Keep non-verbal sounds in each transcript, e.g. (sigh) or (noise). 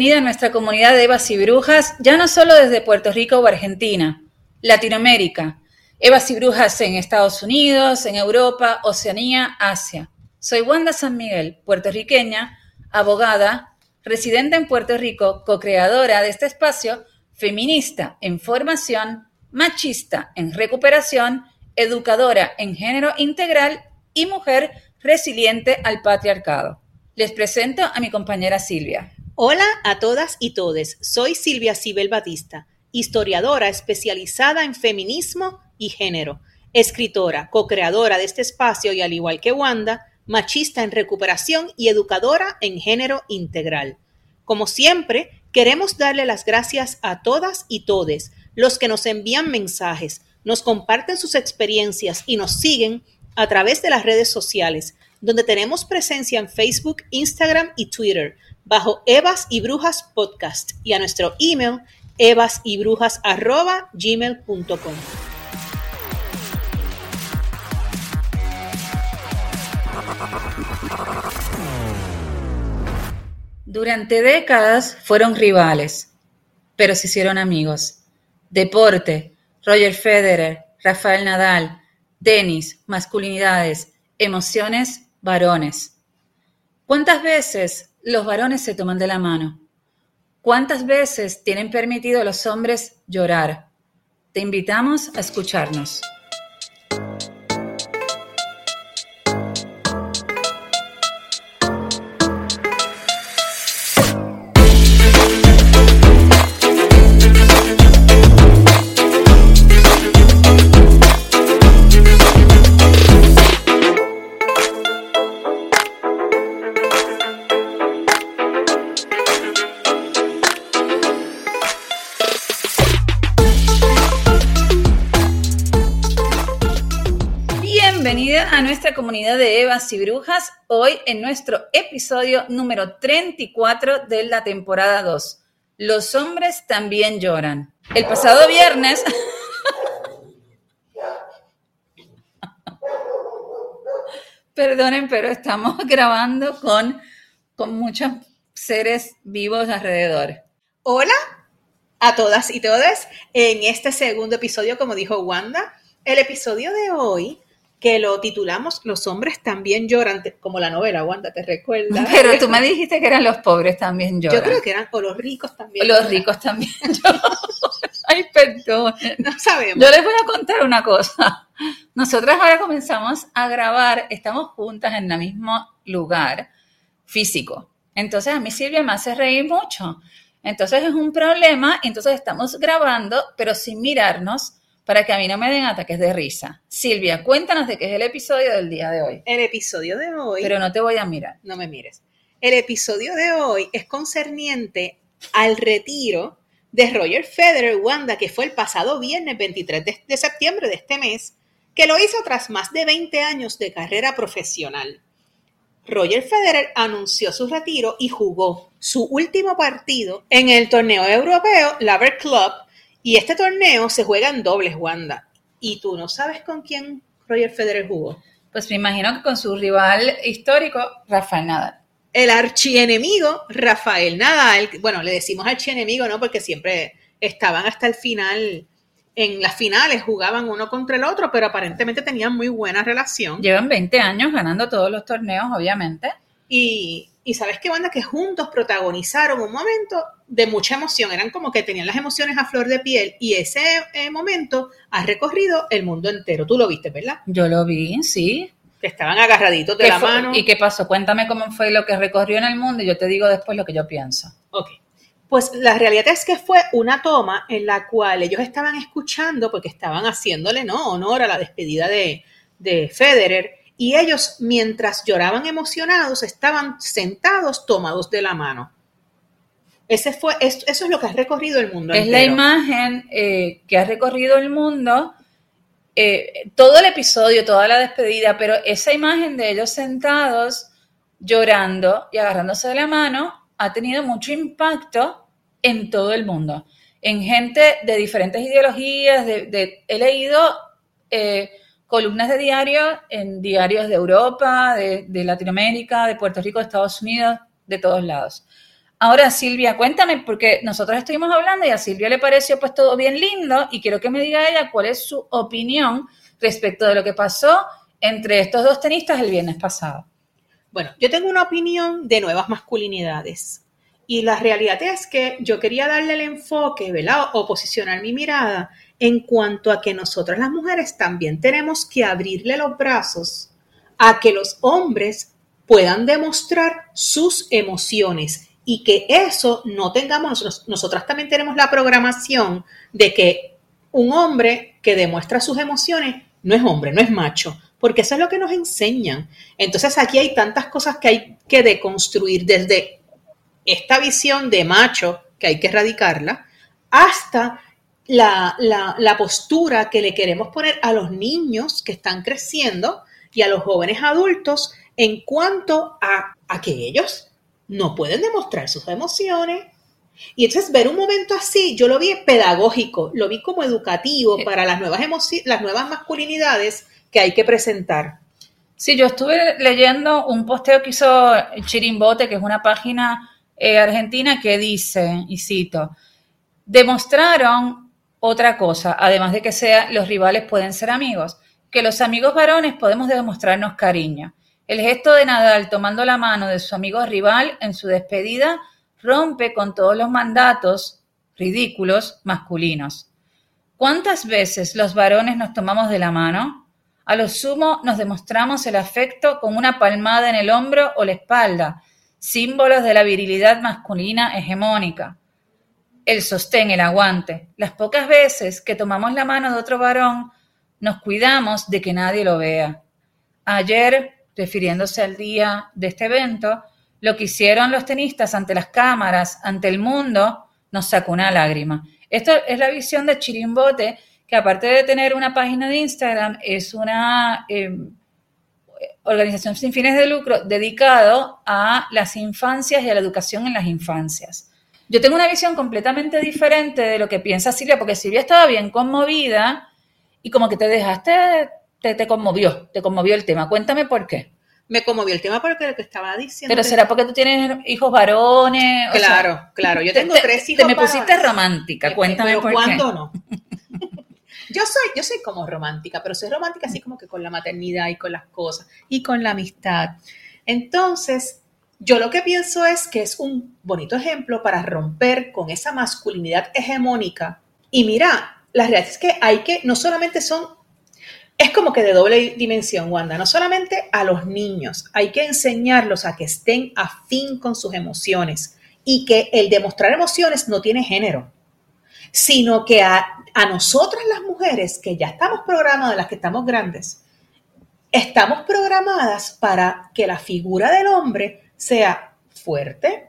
Bienvenida a nuestra comunidad de Evas y Brujas, ya no solo desde Puerto Rico o Argentina, Latinoamérica. Evas y Brujas en Estados Unidos, en Europa, Oceanía, Asia. Soy Wanda San Miguel, puertorriqueña, abogada, residente en Puerto Rico, co-creadora de este espacio, feminista en formación, machista en recuperación, educadora en género integral y mujer resiliente al patriarcado. Les presento a mi compañera Silvia. Hola a todas y todes. Soy Silvia Cibel Batista, historiadora especializada en feminismo y género, escritora, co-creadora de este espacio y al igual que Wanda, machista en recuperación y educadora en género integral. Como siempre, queremos darle las gracias a todas y todes los que nos envían mensajes, nos comparten sus experiencias y nos siguen a través de las redes sociales, donde tenemos presencia en Facebook, Instagram y Twitter bajo Evas y Brujas Podcast y a nuestro email evasyBrujas@gmail.com. Durante décadas fueron rivales, pero se hicieron amigos. Deporte, Roger Federer, Rafael Nadal, tenis, masculinidades, emociones, varones. ¿Cuántas veces los varones se toman de la mano. ¿Cuántas veces tienen permitido a los hombres llorar? Te invitamos a escucharnos. De Evas y Brujas, hoy en nuestro episodio número 34 de la temporada 2. Los hombres también lloran. El pasado viernes... (laughs) Perdonen, pero estamos (laughs) grabando con, con muchos seres vivos alrededor. Hola a todas y todos en este segundo episodio, como dijo Wanda. El episodio de hoy que lo titulamos Los hombres también lloran, como la novela, Wanda, ¿te recuerdas? (laughs) Pero tú me (laughs) dijiste que eran los pobres también lloran. Yo creo que eran, o los ricos también. Los ricos también (laughs) lloran. Ay, perdón. No sabemos. Yo les voy a contar una cosa. Nosotras ahora comenzamos a grabar, estamos juntas en el mismo lugar físico. Entonces a mí Silvia me hace reír mucho. Entonces es un problema, entonces estamos grabando, pero sin mirarnos para que a mí no me den ataques de risa. Silvia, cuéntanos de qué es el episodio del día de hoy. El episodio de hoy. Pero no te voy a mirar. No me mires. El episodio de hoy es concerniente al retiro de Roger Federer Wanda, que fue el pasado viernes 23 de, septiembre de este mes, que lo hizo tras más de 20 años de carrera profesional. Roger Federer anunció su retiro y jugó su último partido en el torneo europeo Laver Club y este torneo se juega en dobles, Wanda. ¿Y tú no sabes con quién Roger Federer jugó? Pues me imagino que con su rival histórico, Rafael Nadal. El archienemigo Rafael Nadal. Bueno, le decimos archienemigo, ¿no? Porque siempre estaban hasta el final. En las finales jugaban uno contra el otro, pero aparentemente tenían muy buena relación. Llevan 20 años ganando todos los torneos, obviamente. Y y sabes qué banda que juntos protagonizaron un momento de mucha emoción, eran como que tenían las emociones a flor de piel y ese eh, momento ha recorrido el mundo entero. Tú lo viste, ¿verdad? Yo lo vi, sí. Que estaban agarraditos de la mano. ¿Y qué pasó? Cuéntame cómo fue lo que recorrió en el mundo y yo te digo después lo que yo pienso. Ok. Pues la realidad es que fue una toma en la cual ellos estaban escuchando, porque estaban haciéndole ¿no? honor a la despedida de, de Federer, y ellos, mientras lloraban emocionados, estaban sentados tomados de la mano. Ese fue, eso, es lo que ha recorrido el mundo. Es la imagen eh, que ha recorrido el mundo, eh, todo el episodio, toda la despedida, pero esa imagen de ellos sentados llorando y agarrándose de la mano ha tenido mucho impacto en todo el mundo. en gente de diferentes ideologías. De, he leído eh, columnas de diarios en diarios de Europa, de, de Latinoamérica, de Puerto Rico, de Estados Unidos, de todos lados. Ahora, Silvia, cuéntame, porque nosotros estuvimos hablando y a Silvia le pareció pues todo bien lindo y quiero que me diga ella cuál es su opinión respecto de lo que pasó entre estos dos tenistas el viernes pasado. Bueno, yo tengo una opinión de nuevas masculinidades y la realidad es que yo quería darle el enfoque, ¿verdad? O posicionar mi mirada en cuanto a que nosotras las mujeres también tenemos que abrirle los brazos a que los hombres puedan demostrar sus emociones y que eso no tengamos, nosotras también tenemos la programación de que un hombre que demuestra sus emociones no es hombre, no es macho, porque eso es lo que nos enseñan. Entonces aquí hay tantas cosas que hay que deconstruir desde esta visión de macho, que hay que erradicarla, hasta la, la, postura que le queremos poner a los niños que están creciendo y a los jóvenes adultos en cuanto a, a que ellos no pueden demostrar sus emociones. Y entonces ver un momento así, yo lo vi pedagógico, lo vi como educativo eh. para las nuevas, las nuevas masculinidades que hay que presentar. Sí, yo estuve leyendo un posteo que hizo Chirimbote, que es una página eh, argentina, que dice, y cito, demostraron otra cosa, además de que sea, los rivales pueden ser amigos, que los amigos varones podemos demostrarnos cariño. El gesto de Nadal tomando la mano de su amigo rival en su despedida rompe con todos los mandatos ridículos masculinos. ¿Cuántas veces los varones nos tomamos de la mano? A lo sumo nos demostramos el afecto con una palmada en el hombro o la espalda, símbolos de la virilidad masculina hegemónica. El sostén, el aguante. Las pocas veces que tomamos la mano de otro varón, nos cuidamos de que nadie lo vea. Ayer refiriéndose al día de este evento, lo que hicieron los tenistas ante las cámaras, ante el mundo, nos sacó una lágrima. Esto es la visión de Chirimbote, que aparte de tener una página de Instagram, es una em, organización sin fines de lucro dedicado a las infancias y a la educación en las infancias. Yo tengo una visión completamente diferente de lo que piensa Silvia, porque Silvia estaba bien conmovida y como que te dejaste te, conmovió, te conmovió el tema. Cuéntame por qué. Me conmovió el tema porque lo que estaba diciendo. Pero será porque tú tienes hijos varones. Claro, claro. Yo tengo tres hijos. Te me pusiste romántica. Cuéntame por ¿cuándo no? (laughs) Yo soy, yo soy como romántica, pero soy romántica así como que con la maternidad y con las cosas y con la amistad. Entonces, yo lo que pienso es que es un bonito ejemplo para romper con esa masculinidad hegemónica. Y mira, la realidad es que hay que, no solamente son es como que de doble dimensión, Wanda. No solamente a los niños, hay que enseñarlos a que estén afín con sus emociones y que el demostrar emociones no tiene género, sino que a, nosotras las mujeres que ya estamos programadas, las que estamos grandes, estamos programadas para que la figura del hombre sea fuerte,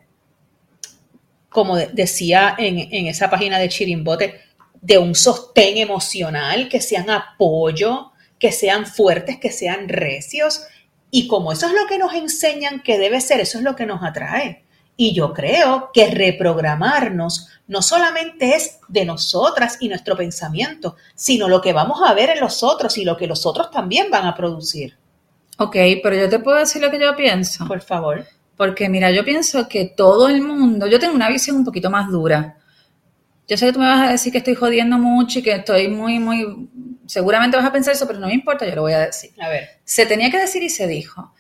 como decía en, en esa página de Chirimbote, de un sostén emocional, que sean apoyo, que sean fuertes, que sean recios. Y como eso es lo que nos enseñan que debe ser, eso es lo que nos atrae. Y yo creo que reprogramarnos no solamente es de nosotras y nuestro pensamiento, sino lo que vamos a ver en los otros y lo que los otros también van a producir. Ok, pero yo te puedo decir lo que yo pienso. Por favor. Porque mira, yo pienso que todo el mundo, yo tengo una visión un poquito más dura. Yo sé que tú me vas a decir que estoy jodiendo mucho y que estoy muy, muy seguramente vas a pensar eso, pero no me importa, yo lo voy a decir. A ver. Se tenía que decir y se dijo.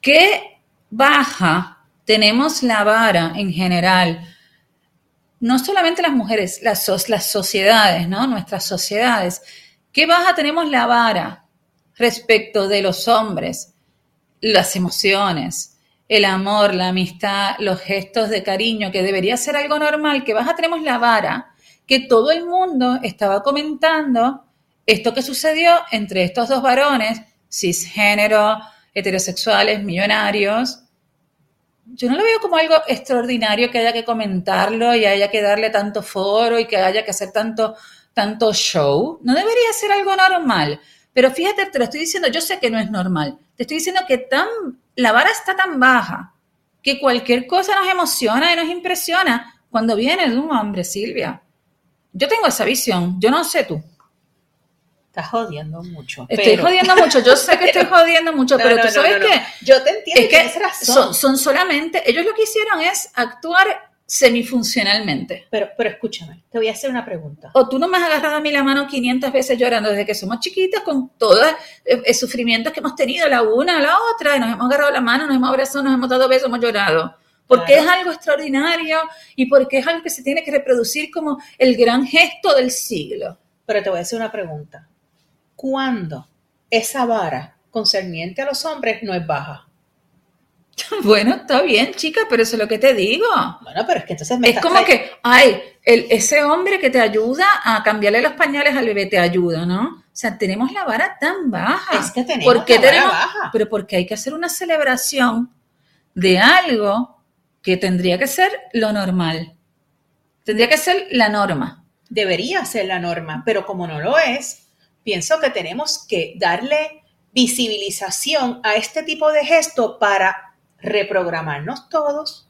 ¿Qué baja tenemos la vara en general? No solamente las mujeres, las, las sociedades, ¿no? Nuestras sociedades. ¿Qué baja tenemos la vara respecto de los hombres? Las emociones, el amor, la amistad, los gestos de cariño, que debería ser algo normal, que baja tenemos la vara, que todo el mundo estaba comentando esto que sucedió entre estos dos varones, cisgénero, heterosexuales, millonarios, yo no lo veo como algo extraordinario que haya que comentarlo y haya que darle tanto foro y que haya que hacer tanto, tanto show. No debería ser algo normal. Pero fíjate, te lo estoy diciendo, yo sé que no es normal. Te estoy diciendo que tan, la vara está tan baja que cualquier cosa nos emociona y nos impresiona cuando viene de un hombre, Silvia. Yo tengo esa visión, yo no sé tú. Estás jodiendo mucho. Estoy jodiendo mucho, yo sé que estoy (laughs) jodiendo mucho, pero tú sabes que... Yo te entiendo, es que tienes razón. Son, son solamente, ellos lo que hicieron es actuar semifuncionalmente. Pero, pero escúchame, te voy a hacer una pregunta. O tú no me has agarrado a mí la mano 500 veces llorando desde que somos chiquitas con todos los sufrimientos que hemos tenido la una a la otra, y nos hemos agarrado la mano, nos hemos abrazado, nos hemos dado besos, hemos llorado. Porque Claro. es algo extraordinario y porque es algo que se tiene que reproducir como el gran gesto del siglo. Pero te voy a hacer una pregunta. ¿Cuándo esa vara concerniente a los hombres no es baja? (laughs) Bueno, está bien, chica, pero eso es lo que te digo. Bueno, pero es que entonces me Es como que, ay, el- ese hombre que te ayuda a cambiarle los pañales al bebé te ayuda, ¿no? O sea, tenemos la vara tan baja. Es que tenemos ¿Por qué la vara tenemos- baja. Pero porque hay que hacer una celebración de algo que tendría que ser lo normal. Tendría que ser la norma. Debería ser la norma, pero como no lo es, pienso que tenemos que darle visibilización a este tipo de gesto para reprogramarnos todos.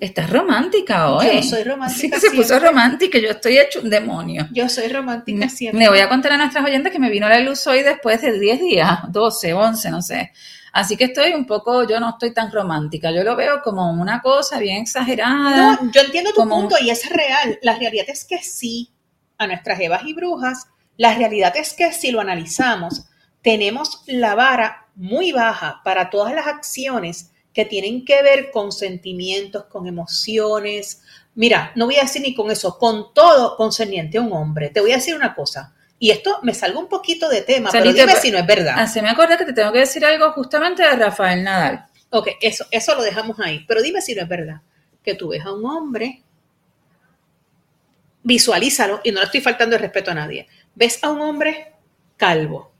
Estás romántica hoy. Yo soy romántica Sí se puso romántica. Yo estoy hecho un demonio. Yo soy romántica Me, siempre. le voy a contar a nuestras oyentes que me vino la luz hoy después de 10 días, 12, 11, no sé. Así que estoy un poco, yo no estoy tan romántica. Yo lo veo como una cosa bien exagerada. No, yo entiendo tu como- punto y es real. La realidad es que sí, a nuestras evas y brujas, la realidad es que si lo analizamos, tenemos la vara muy baja para todas las acciones que tienen que ver con sentimientos, con emociones. Mira, no voy a decir ni con eso, con todo concerniente a un hombre. Te voy a decir una cosa, y esto me salgo un poquito de tema, pero dime si no es verdad. Así me acuerdo que te tengo que decir algo justamente de Rafael Nadal. Ok, eso, eso lo dejamos ahí. Pero dime si no es verdad. Que tú ves a un hombre, visualízalo, y no le estoy faltando el respeto a nadie. Ves a un hombre calvo,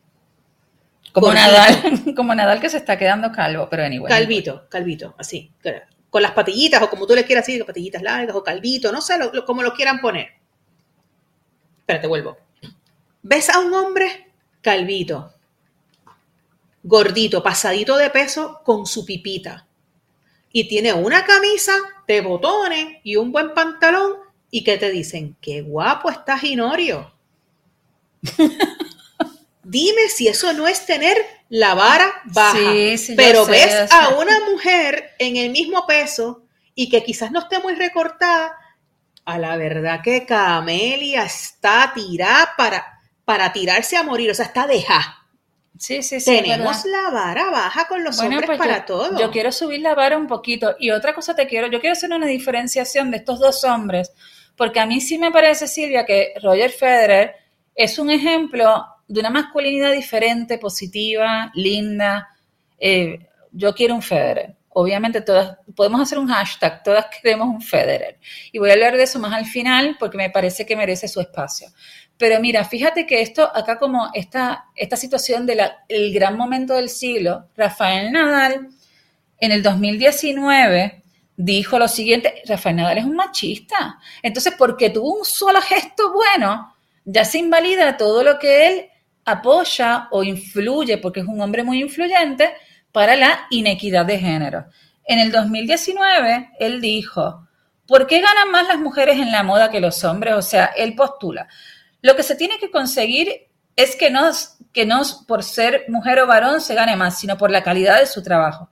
Como. Nadal, (laughs) como Nadal que se está quedando calvo, pero anyway. calvito, calvito, así, con las patillitas, o como tú le quieras decir, patillitas largas, o calvito, no sé, lo, lo- como lo quieran poner. Espérate, vuelvo. Ves a un hombre calvito, gordito, pasadito de peso, con su pipita. Y tiene una camisa de botones y un buen pantalón. ¿Y que te dicen? ¡Qué guapo está Ginorio! (laughs) Dime si eso no es tener la vara baja. Sí, sí, Pero sé, ves a una mujer en el mismo peso y que quizás no esté muy recortada. A la verdad que Camelia está tirada para, para tirarse a morir. O sea, está deja. Sí, sí, sí. Tenemos la vara baja con los Bueno, hombres pues para yo, todo. yo quiero subir la vara un poquito. Y otra cosa te quiero, yo quiero hacer una diferenciación de estos dos hombres, porque a mí sí me parece, Silvia, que Roger Federer es un ejemplo de una masculinidad diferente, positiva, linda. Eh, yo quiero un Federer. Obviamente todas, podemos hacer un hashtag, todas (laughs) queremos un Federer. Y voy a hablar de eso más al final porque me parece que merece su espacio. Pero mira, fíjate que esto, acá como esta, esta situación del gran momento del siglo, Rafael Nadal en el 2019 dijo lo siguiente, Rafael Nadal es un machista. Entonces, porque tuvo un solo gesto bueno, ya se invalida todo lo que él apoya o influye, porque es un hombre muy influyente, para la inequidad de género. En el 2019, él dijo, ¿por qué ganan más las mujeres en la moda que los hombres? O sea, él postula, lo que se tiene que conseguir es que no, que no por ser mujer o varón se gane más, sino por la calidad de su trabajo.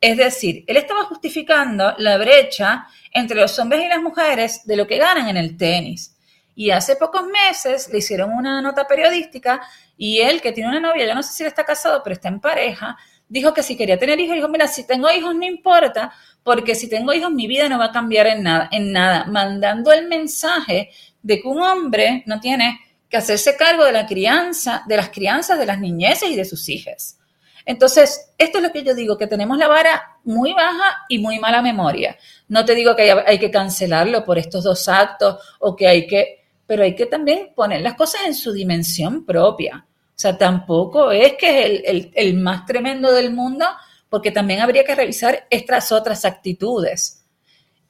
Es decir, él estaba justificando la brecha entre los hombres y las mujeres de lo que ganan en el tenis. Y hace pocos meses le hicieron una nota periodística y él, que tiene una novia, yo no sé si está casado, pero está en pareja, dijo que si quería tener hijos, dijo, mira, si tengo hijos no importa, porque si tengo hijos mi vida no va a cambiar en nada, en nada, mandando el mensaje de que un hombre no tiene que hacerse cargo de la crianza, de las crianzas de las niñeces y de sus hijas. Entonces, esto es lo que yo digo, que tenemos la vara muy baja y muy mala memoria. No te digo que hay que cancelarlo por estos dos actos o que hay que, pero hay que también poner las cosas en su dimensión propia. O sea, tampoco es que es el, el, el más tremendo del mundo, porque también habría que revisar estas otras actitudes.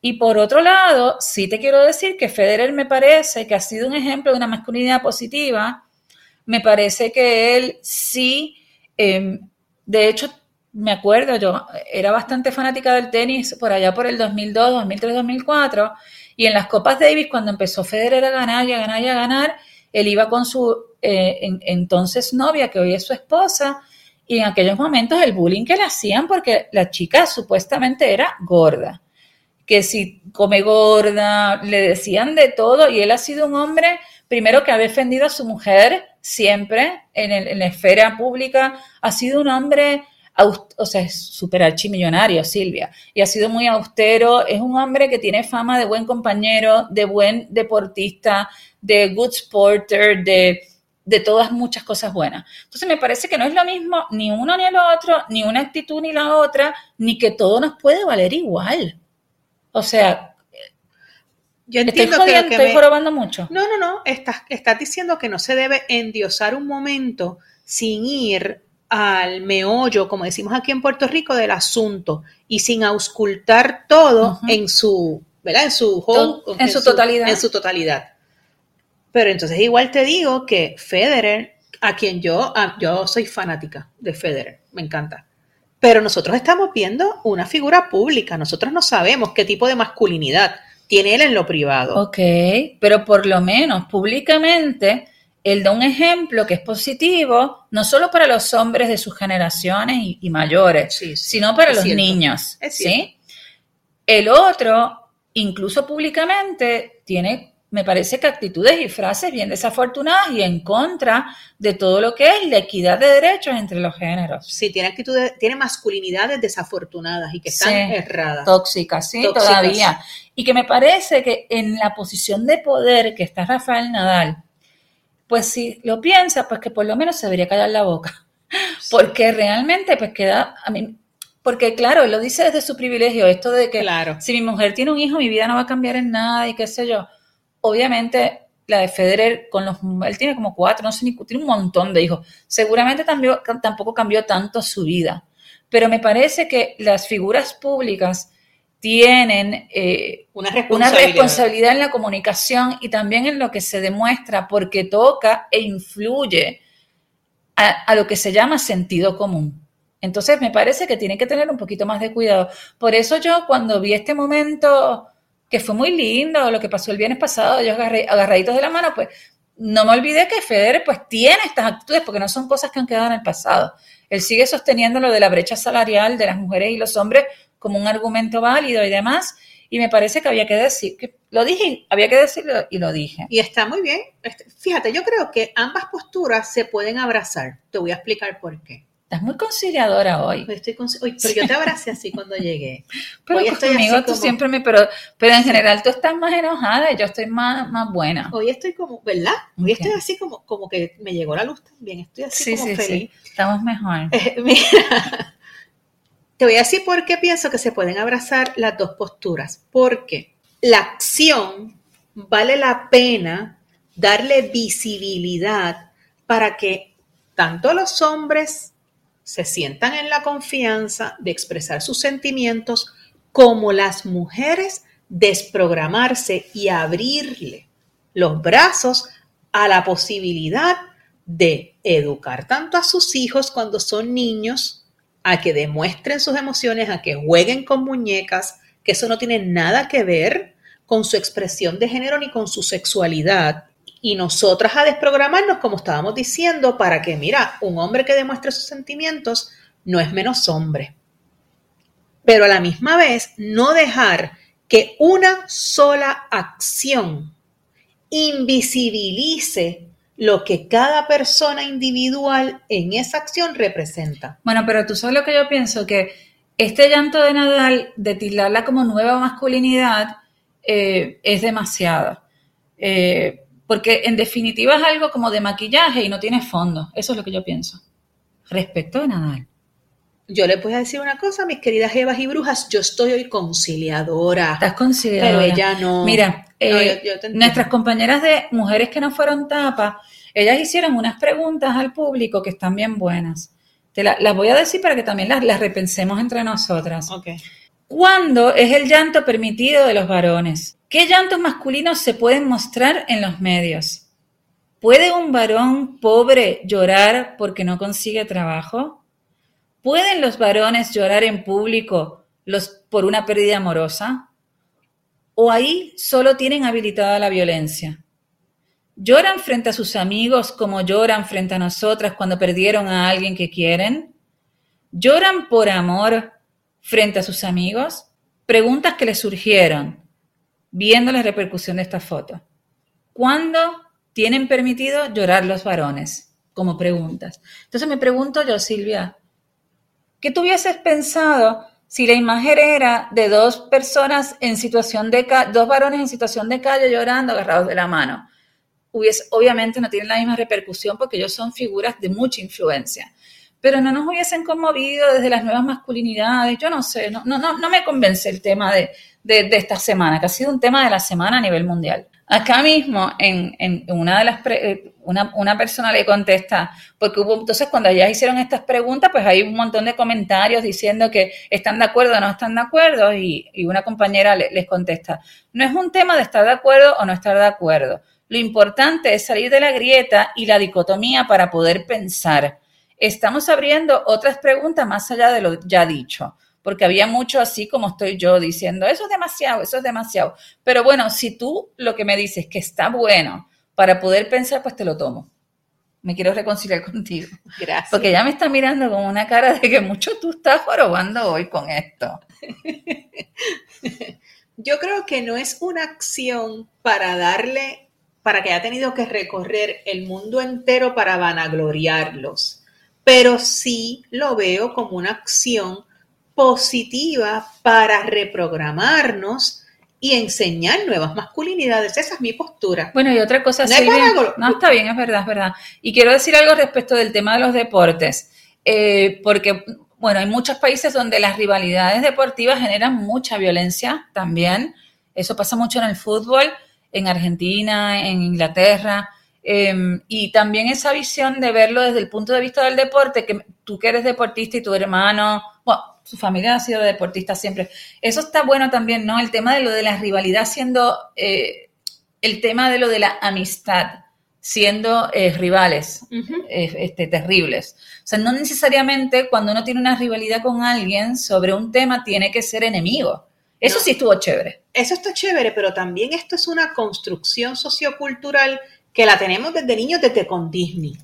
Y por otro lado, sí te quiero decir que Federer me parece que ha sido un ejemplo de una masculinidad positiva. Me parece que él sí, eh, de hecho, me acuerdo, yo era bastante fanática del tenis por allá por el 2002, 2003, 2004, Y en las Copas Davis, cuando empezó Federer a ganar y a ganar y a ganar, él iba con su eh, entonces novia, que hoy es su esposa, y en aquellos momentos el bullying que le hacían porque la chica supuestamente era gorda, que si come gorda, le decían de todo y él ha sido un hombre, primero que ha defendido a su mujer siempre en, la esfera pública, ha sido un hombre o sea, es súper archimillonario, Silvia, y ha sido muy austero, es un hombre que tiene fama de buen compañero, de buen deportista, de good sporter, de de todas muchas cosas buenas. Entonces me parece que no es lo mismo ni uno ni el otro, ni una actitud ni la otra, ni que todo nos puede valer igual. O sea, yo entiendo estoy, que, estoy probando mucho. No, no, no, estás, estás diciendo que no se debe endiosar un momento sin ir al meollo, como decimos aquí en Puerto Rico, del asunto y sin auscultar todo en su, ¿verdad? En su en, su totalidad. En su totalidad. Pero entonces igual te digo que Federer, a quien yo, yo soy fanática de Federer, me encanta. Pero nosotros estamos viendo una figura pública, nosotros no sabemos qué tipo de masculinidad tiene él en lo privado. Ok, pero por lo menos públicamente él da un ejemplo que es positivo, no solo para los hombres de sus generaciones y, mayores, sino para los niños. ¿sí? El otro, incluso públicamente, tiene me parece que actitudes y frases bien desafortunadas y en contra de todo lo que es la equidad de derechos entre los géneros. Sí, tiene actitudes, tiene masculinidades desafortunadas y que están erradas. Tóxicas, sí, todavía. Y que me parece que en la posición de poder que está Rafael Nadal, pues si lo piensa, pues que por lo menos se debería callar la boca. (laughs) Porque realmente, pues queda, a mí, porque claro, él lo dice desde su privilegio, esto de que claro. si mi mujer tiene un hijo, mi vida no va a cambiar en nada y qué sé yo obviamente la de Federer con los él tiene como cuatro, no sé ni tiene un montón de hijos. Seguramente tampoco cambió tanto su vida, pero me parece que las figuras públicas tienen eh, una, responsabilidad. en la comunicación y también en lo que se demuestra porque toca e influye a, lo que se llama sentido común. Entonces me parece que tiene que tener un poquito más de cuidado. Por eso yo cuando vi este momento que fue muy lindo lo que pasó el viernes pasado, ellos agarraditos de la mano, pues no me olvidé que Federer pues tiene estas actitudes porque no son cosas que han quedado en el pasado. Él sigue sosteniendo lo de la brecha salarial de las mujeres y los hombres como un argumento válido y demás. Y me parece que había que decir, que lo dije, había que decirlo y lo dije. Y está muy bien. Este, fíjate, yo creo que ambas posturas se pueden abrazar. Te voy a explicar por qué. Estás muy conciliadora hoy. Pues estoy pero yo te abracé así cuando llegué. (laughs) pero hoy estoy conmigo tú siempre me... Pero, pero en general tú estás más enojada y yo estoy más, más buena. Hoy estoy como, ¿verdad? Hoy estoy así como, como que me llegó la luz también. Estoy así como feliz. Estamos mejor. (laughs) Eh, mira, te voy a decir por qué pienso que se pueden abrazar las dos posturas. Porque la acción vale la pena darle visibilidad para que tanto los hombres se sientan en la confianza de expresar sus sentimientos como las mujeres desprogramarse y abrirle los brazos a la posibilidad de educar tanto a sus hijos cuando son niños, a que demuestren sus emociones, a que jueguen con muñecas, que eso no tiene nada que ver con su expresión de género ni con su sexualidad, y nosotras a desprogramarnos, como estábamos diciendo, para que, mira, un hombre que demuestre sus sentimientos no es menos hombre. Pero a la misma vez, no dejar que una sola acción invisibilice lo que cada persona individual en esa acción representa. Bueno, pero tú sabes lo que yo pienso, que este llanto de Nadal, de tildarla como nueva masculinidad, eh, es demasiado. Eh, porque en definitiva es algo como de maquillaje y no tiene fondo. Eso es lo que yo pienso. Respecto de Nadal. Yo le voy a decir una cosa, mis queridas Evas y brujas, yo estoy hoy conciliadora. Estás conciliadora. Pero ella no. Mira, eh, nuestras compañeras de Mujeres que no fueron tapa, ellas hicieron unas preguntas al público que están bien buenas. Te las voy a decir para que también las, las repensemos entre nosotras. Okay. ¿Cuándo es el llanto permitido de los varones? ¿Qué llantos masculinos se pueden mostrar en los medios? ¿Puede un varón pobre llorar porque no consigue trabajo? ¿Pueden los varones llorar en público por una pérdida amorosa? o ahí solo tienen habilitada la violencia. ¿Lloran frente a sus amigos como lloran frente a nosotras cuando perdieron a alguien que quieren? ¿Lloran por amor frente a sus amigos? Preguntas que les surgieron viendo la repercusión de esta foto. ¿Cuándo tienen permitido llorar los varones? Como preguntas. Entonces me pregunto yo, Silvia, ¿qué tú hubieses pensado si la imagen era de dos personas en situación de dos varones en situación de calle llorando agarrados de la mano? Obviamente no tienen la misma repercusión porque ellos son figuras de mucha influencia pero no nos hubiesen conmovido desde las nuevas masculinidades. Yo no sé, no, no, no me convence el tema de, de, esta semana, que ha sido un tema de la semana a nivel mundial. Acá mismo, en, en una de las, eh, una, una, persona le contesta, porque hubo, entonces cuando ellas hicieron estas preguntas, pues hay un montón de comentarios diciendo que están de acuerdo o no están de acuerdo, y, y una compañera les contesta, no es un tema de estar de acuerdo o no estar de acuerdo. Lo importante es salir de la grieta y la dicotomía para poder pensar estamos abriendo otras preguntas más allá de lo ya dicho, porque había mucho así como estoy yo diciendo, eso es demasiado, eso es demasiado. Pero bueno, si tú lo que me dices que está bueno para poder pensar, pues te lo tomo. Me quiero reconciliar (laughs) contigo. Gracias. Porque ya me está mirando con una cara de que mucho tú estás jorobando hoy con esto. (laughs) Yo creo que no es una acción para darle, para que haya tenido que recorrer el mundo entero para vanagloriarlos pero sí lo veo como una acción positiva para reprogramarnos y enseñar nuevas masculinidades. Esa es mi postura. Bueno, y otra cosa, no no, está bien, es verdad, es verdad. Y quiero decir algo respecto del tema de los deportes, eh, porque, bueno, hay muchos países donde las rivalidades deportivas generan mucha violencia también. Eso pasa mucho en el fútbol, en Argentina, en Inglaterra. Em, y también esa visión de verlo desde el punto de vista del deporte, que tú que eres deportista y tu hermano, bueno, su familia ha sido deportista siempre. Eso está bueno también, ¿no? El tema de lo de la rivalidad siendo eh, el tema de lo de la amistad siendo eh, rivales eh, este, terribles. O sea, no necesariamente cuando uno tiene una rivalidad con alguien sobre un tema tiene que ser enemigo. Eso sí estuvo chévere. Eso está chévere, pero también esto es una construcción sociocultural que la tenemos desde niños, desde con Disney.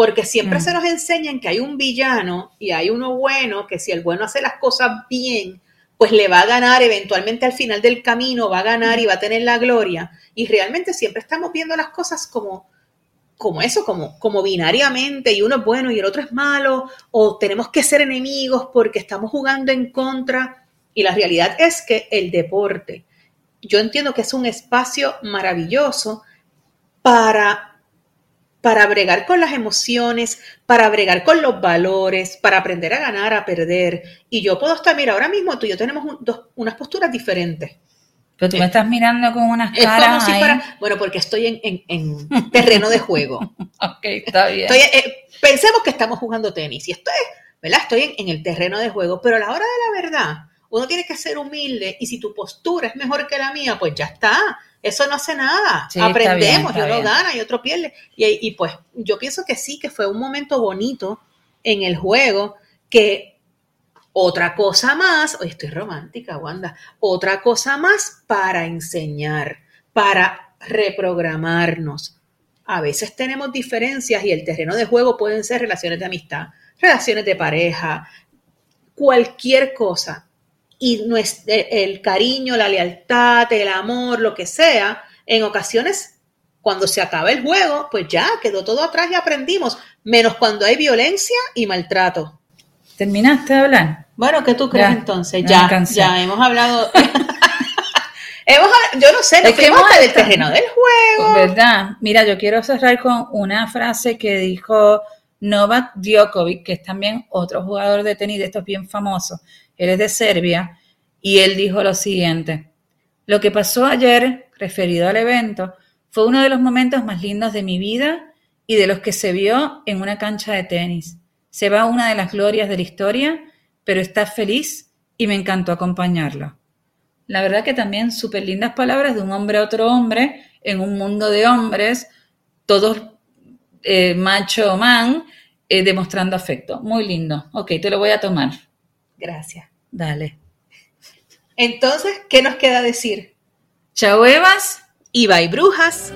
Porque siempre mm. se nos enseñan que hay un villano y hay uno bueno, que si el bueno hace las cosas bien, pues le va a ganar eventualmente al final del camino, va a ganar y va a tener la gloria. Y realmente siempre estamos viendo las cosas como, como eso, como, como binariamente, y uno es bueno y el otro es malo, o tenemos que ser enemigos porque estamos jugando en contra. Y la realidad es que el deporte, yo entiendo que es un espacio maravilloso para, para bregar con las emociones, para bregar con los valores, para aprender a ganar, a perder. Y yo puedo estar, mira, ahora mismo tú y yo tenemos dos, unas posturas diferentes. Pero tú me estás mirando con unas caras. bueno, porque estoy en, en, terreno de juego. (laughs) ok, está bien. Eh, pensemos que estamos jugando tenis y esto es, ¿verdad? Estoy en, en, el terreno de juego, pero a la hora de la verdad, uno tiene que ser humilde y si tu postura es mejor que la mía, pues ya está. Eso no hace nada. Aprendemos, y uno gana y otro pierde. Y, pues yo pienso que sí, que fue un momento bonito en el juego, que otra cosa más, hoy estoy romántica, Wanda, otra cosa más para enseñar, para reprogramarnos. A veces tenemos diferencias y el terreno de juego pueden ser relaciones de amistad, relaciones de pareja, cualquier cosa y el cariño, la lealtad, el amor, lo que sea, en ocasiones, cuando se acaba el juego, pues ya quedó todo atrás y aprendimos, menos cuando hay violencia y maltrato. ¿Terminaste de hablar? Bueno, ¿qué tú crees entonces? Ya, ya hemos hablado. (laughs) hemos, yo no sé, nos fuimos hasta el terreno del juego. ¿Verdad? Mira, yo quiero cerrar con una frase que dijo Novak Djokovic, que es también otro jugador de tenis de estos bien famosos, él es de Serbia, y él dijo lo siguiente, lo que pasó ayer, referido al evento, fue uno de los momentos más lindos de mi vida y de los que se vio en una cancha de tenis. Se va una de las glorias de la historia, pero está feliz y me encantó acompañarlo. La verdad que también súper lindas palabras de un hombre a otro hombre en un mundo de hombres, todos eh, macho man, eh, demostrando afecto. Muy lindo. Ok, te lo voy a tomar. Gracias. Dale. Entonces, ¿qué nos queda decir? Chao Evas y bye brujas.